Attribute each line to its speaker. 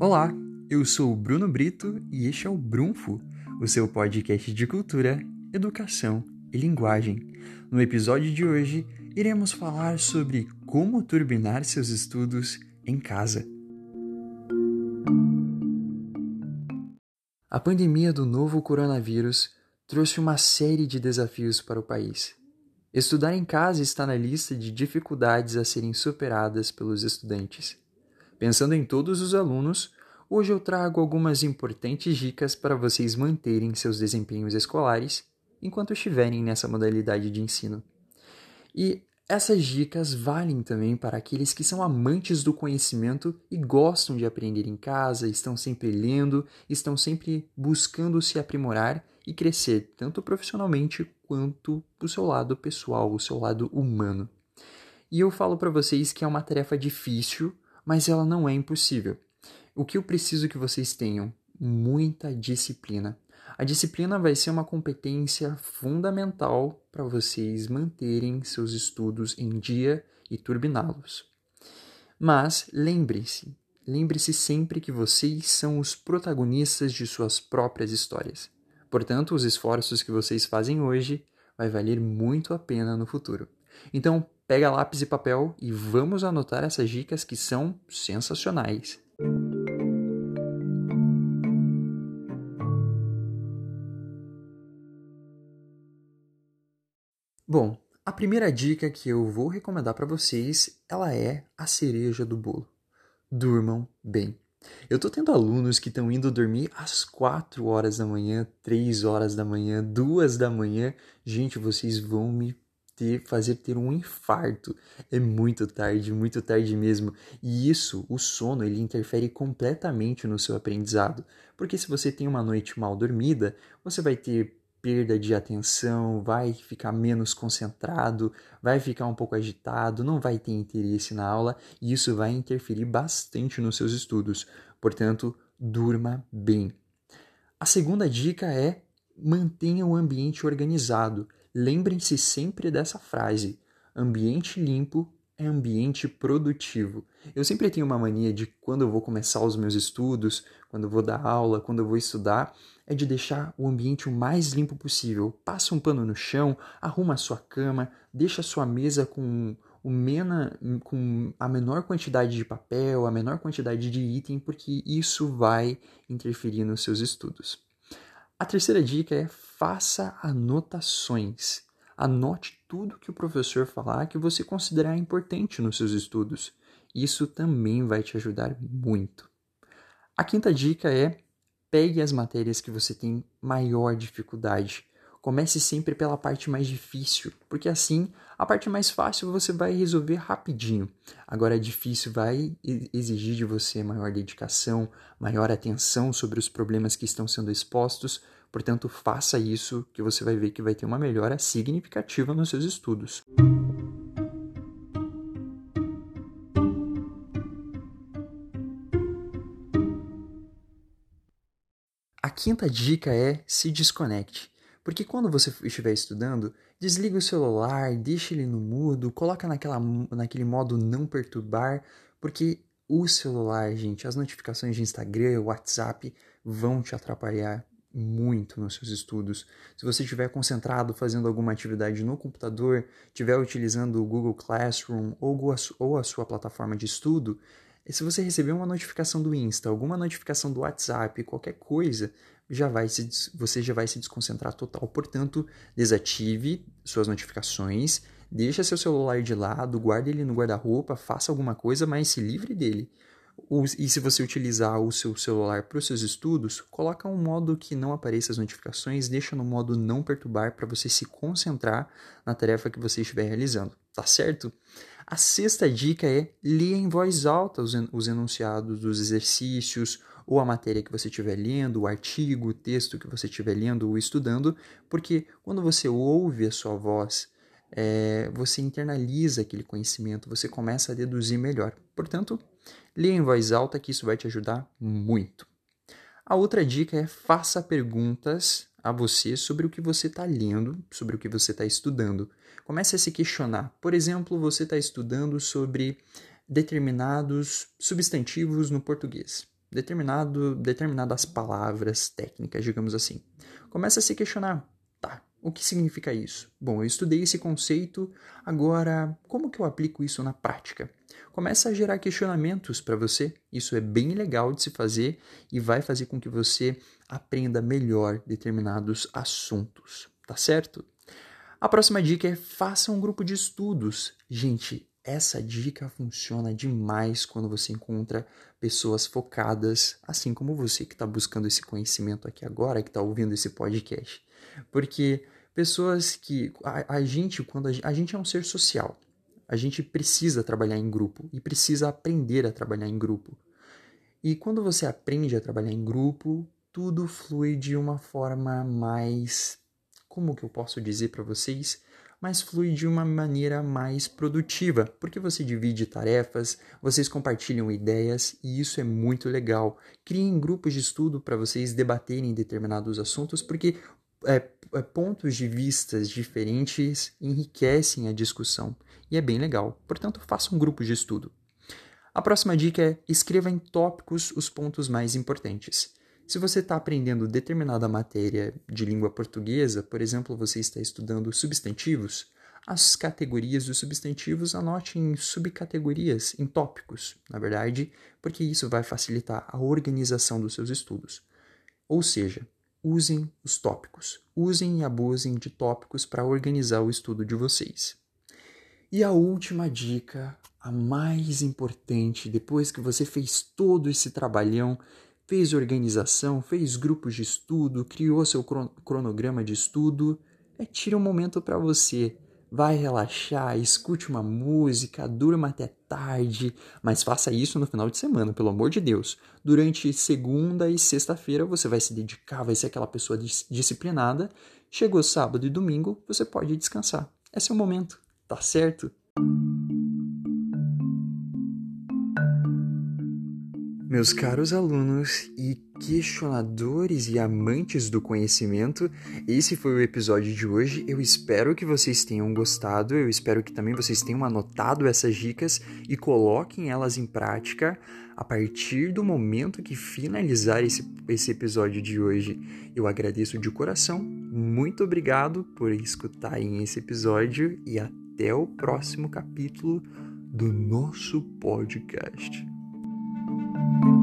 Speaker 1: Olá, eu sou o Bruno Brito e este é o Brunfo, o seu podcast de cultura, educação e linguagem. No episódio de hoje, iremos falar sobre como turbinar seus estudos em casa. A pandemia do novo coronavírus trouxe uma série de desafios para o país. Estudar em casa está na lista de dificuldades a serem superadas pelos estudantes. Pensando em todos os alunos, hoje eu trago algumas importantes dicas para vocês manterem seus desempenhos escolares enquanto estiverem nessa modalidade de ensino. E essas dicas valem também para aqueles que são amantes do conhecimento e gostam de aprender em casa, estão sempre lendo, estão sempre buscando se aprimorar e crescer, tanto profissionalmente quanto o seu lado pessoal, o seu lado humano. E eu falo para vocês que é uma tarefa difícil, mas ela não é impossível. O que eu preciso que vocês tenham? Muita disciplina. A disciplina vai ser uma competência fundamental para vocês manterem seus estudos em dia e turbiná-los. Mas lembre-se, lembre-se sempre que vocês são os protagonistas de suas próprias histórias. Portanto, os esforços que vocês fazem hoje vai valer muito a pena no futuro. Então, pega lápis e papel e vamos anotar essas dicas que são sensacionais. Bom, a primeira dica que eu vou recomendar para vocês, ela é a cereja do bolo. Durmam bem. Eu tô tendo alunos que estão indo dormir às 4 horas da manhã, 3 horas da manhã, 2 da manhã. Gente, vocês vão me ter, fazer ter um infarto. É muito tarde, muito tarde mesmo. E isso, o sono, ele interfere completamente no seu aprendizado. Porque se você tem uma noite mal dormida, você vai ter perda de atenção, vai ficar menos concentrado, vai ficar um pouco agitado, não vai ter interesse na aula e isso vai interferir bastante nos seus estudos. Portanto, durma bem. A segunda dica é mantenha o ambiente organizado. Lembrem-se sempre dessa frase: ambiente limpo é ambiente produtivo. Eu sempre tenho uma mania de quando eu vou começar os meus estudos, quando eu vou dar aula, quando eu vou estudar, é de deixar o ambiente o mais limpo possível. Passa um pano no chão, arruma a sua cama, deixa a sua mesa com, o mena, com a menor quantidade de papel, a menor quantidade de item, porque isso vai interferir nos seus estudos. A terceira dica é faça anotações. Anote tudo que o professor falar que você considerar importante nos seus estudos. Isso também vai te ajudar muito. A quinta dica é Pegue as matérias que você tem maior dificuldade. Comece sempre pela parte mais difícil, porque assim a parte mais fácil você vai resolver rapidinho. Agora difícil vai exigir de você maior dedicação, maior atenção sobre os problemas que estão sendo expostos. Portanto, faça isso que você vai ver que vai ter uma melhora significativa nos seus estudos. Quinta dica é se desconecte. Porque quando você estiver estudando, desliga o celular, deixa ele no mudo, coloca naquela, naquele modo não perturbar, porque o celular, gente, as notificações de Instagram, WhatsApp vão te atrapalhar muito nos seus estudos. Se você estiver concentrado fazendo alguma atividade no computador, estiver utilizando o Google Classroom ou a, sua plataforma de estudo, e se você receber uma notificação do Insta, alguma notificação do WhatsApp, qualquer coisa, já vai se, você já vai se desconcentrar total. Portanto, desative suas notificações, deixa seu celular de lado, guarde ele no guarda-roupa, faça alguma coisa, mas se livre dele. E se você utilizar o seu celular para os seus estudos, coloca um modo que não apareça as notificações, deixa no modo não perturbar para você se concentrar na tarefa que você estiver realizando, tá certo? A sexta dica é ler em voz alta os, os enunciados dos exercícios ou a matéria que você estiver lendo, o artigo, o texto que você estiver lendo ou estudando, porque quando você ouve a sua voz, é, você internaliza aquele conhecimento, você começa a deduzir melhor. Portanto, leia em voz alta que isso vai te ajudar muito. A outra dica é faça perguntas a você sobre o que você está lendo, sobre o que você está estudando. Comece a se questionar. Por exemplo, você está estudando sobre determinados substantivos no português, determinado, determinadas palavras técnicas, digamos assim. Comece a se questionar. O que significa isso? Bom, eu estudei esse conceito, agora como que eu aplico isso na prática? Começa a gerar questionamentos para você. Isso é bem legal de se fazer e vai fazer com que você aprenda melhor determinados assuntos, tá certo? A próxima dica é faça um grupo de estudos. Gente, essa dica funciona demais quando você encontra pessoas focadas, assim como você que está buscando esse conhecimento aqui agora, que está ouvindo esse podcast. Porque pessoas que. A, a gente, quando a, a gente é um ser social, a gente precisa trabalhar em grupo e precisa aprender a trabalhar em grupo. E quando você aprende a trabalhar em grupo, tudo flui de uma forma mais. Como que eu posso dizer para vocês? Mas flui de uma maneira mais produtiva, porque você divide tarefas, vocês compartilham ideias e isso é muito legal. Criem grupos de estudo para vocês debaterem determinados assuntos, porque é, é, pontos de vistas diferentes enriquecem a discussão e é bem legal. Portanto, faça um grupo de estudo. A próxima dica é escreva em tópicos os pontos mais importantes. Se você está aprendendo determinada matéria de língua portuguesa, por exemplo, você está estudando substantivos, as categorias dos substantivos anote em subcategorias, em tópicos, na verdade, porque isso vai facilitar a organização dos seus estudos. Ou seja, usem os tópicos, usem e abusem de tópicos para organizar o estudo de vocês. E a última dica, a mais importante, depois que você fez todo esse trabalhão, fez organização, fez grupos de estudo, criou seu cronograma de estudo, é tira um momento para você. Vai relaxar, escute uma música, durma até tarde, mas faça isso no final de semana, pelo amor de Deus. Durante segunda e sexta-feira você vai se dedicar, vai ser aquela pessoa disciplinada. Chegou sábado e domingo, você pode descansar. Esse é o momento. Tá certo? Meus caros alunos e questionadores e amantes do conhecimento, esse foi o episódio de hoje. Eu espero que vocês tenham gostado, eu espero que também vocês tenham anotado essas dicas e coloquem elas em prática a partir do momento que finalizar esse, esse episódio de hoje. Eu agradeço de coração, muito obrigado por escutarem esse episódio e até até o próximo capítulo do nosso podcast. you